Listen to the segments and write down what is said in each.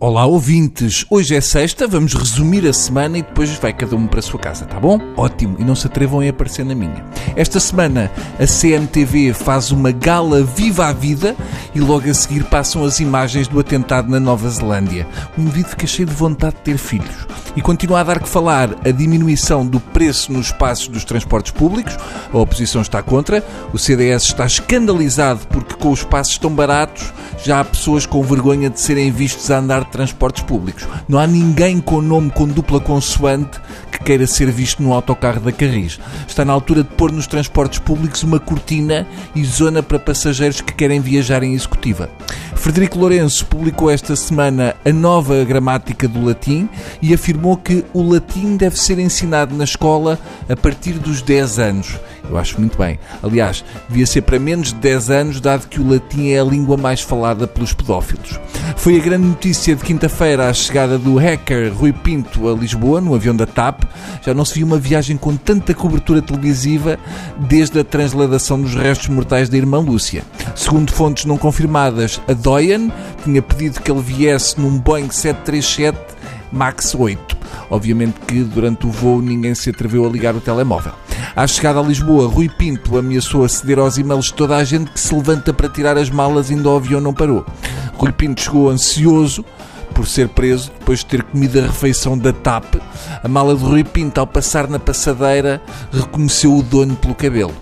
Olá ouvintes, hoje é sexta, vamos resumir a semana e depois vai cada um para a sua casa, tá bom? Ótimo, e não se atrevam a aparecer na minha. Esta semana a CMTV faz uma gala Viva a Vida e logo a seguir passam as imagens do atentado na Nova Zelândia. Um indivíduo fica cheio de vontade de ter filhos. E continua a dar que falar a diminuição do preço nos passos dos transportes públicos, a oposição está contra, o CDS está escandalizado porque com os passos tão baratos já há pessoas com vergonha de serem vistos a andar de transportes públicos. Não há ninguém com nome com dupla consoante que queira ser visto no autocarro da Carris. Está na altura de pôr nos transportes públicos uma cortina e zona para passageiros que querem viajar em executiva. Frederico Lourenço publicou esta semana a nova gramática do latim e afirmou que o latim deve ser ensinado na escola a partir dos 10 anos. Eu acho muito bem. Aliás, devia ser para menos de 10 anos, dado que o latim é a língua mais falada pelos pedófilos. Foi a grande notícia de quinta-feira a chegada do hacker Rui Pinto a Lisboa, no avião da TAP. Já não se viu uma viagem com tanta cobertura televisiva desde a transladação dos restos mortais da irmã Lúcia. Segundo fontes não confirmadas, a Doyen tinha pedido que ele viesse num Boeing 737 MAX 8. Obviamente que durante o voo ninguém se atreveu a ligar o telemóvel. À chegada a Lisboa, Rui Pinto ameaçou aceder aos e-mails de toda a gente que se levanta para tirar as malas ainda o avião não parou. Rui Pinto chegou ansioso por ser preso depois de ter comido a refeição da TAP. A mala de Rui Pinto, ao passar na passadeira, reconheceu o dono pelo cabelo.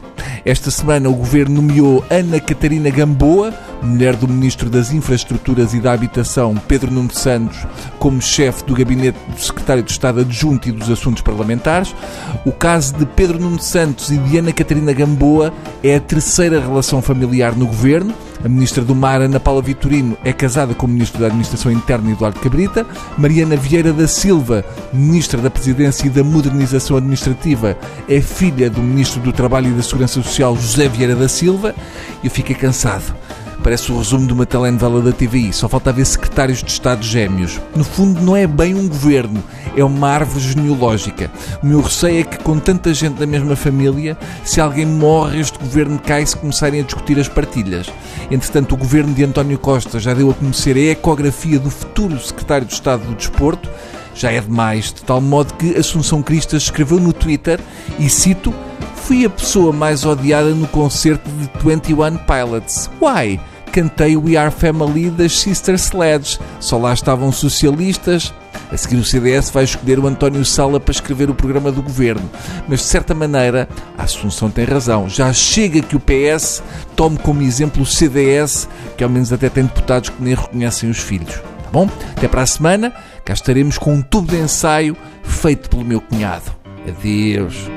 Esta semana o governo nomeou Ana Catarina Gamboa, mulher do Ministro das Infraestruturas e da Habitação, Pedro Nuno Santos, como chefe do gabinete do Secretário de Estado Adjunto e dos Assuntos Parlamentares. O caso de Pedro Nuno Santos e de Ana Catarina Gamboa é a terceira relação familiar no governo. A ministra do Mar, Ana Paula Vitorino, é casada com o ministro da Administração Interna, Eduardo Cabrita. Mariana Vieira da Silva, ministra da Presidência e da Modernização Administrativa, é filha do ministro do Trabalho e da Segurança Social, José Vieira da Silva. Eu fiquei cansado Parece o resumo de uma telenovela da TVI. Só falta haver secretários de Estado gêmeos. No fundo, não é bem um governo, é uma árvore genealógica. O meu receio é que, com tanta gente da mesma família, se alguém morre, este governo cai se começarem a discutir as partilhas. Entretanto, o governo de António Costa já deu a conhecer a ecografia do futuro secretário de Estado do Desporto. Já é demais, de tal modo que Assunção Cristas escreveu no Twitter, e cito, fui a pessoa mais odiada no concerto de 21 Pilots. Why? Cantei We Are Family das Sister Sledge. Só lá estavam socialistas. A seguir, o CDS vai escolher o António Sala para escrever o programa do governo. Mas, de certa maneira, a Assunção tem razão. Já chega que o PS tome como exemplo o CDS, que ao menos até tem deputados que nem reconhecem os filhos. Tá bom? Até para a semana. Cá estaremos com um tubo de ensaio feito pelo meu cunhado. Adeus.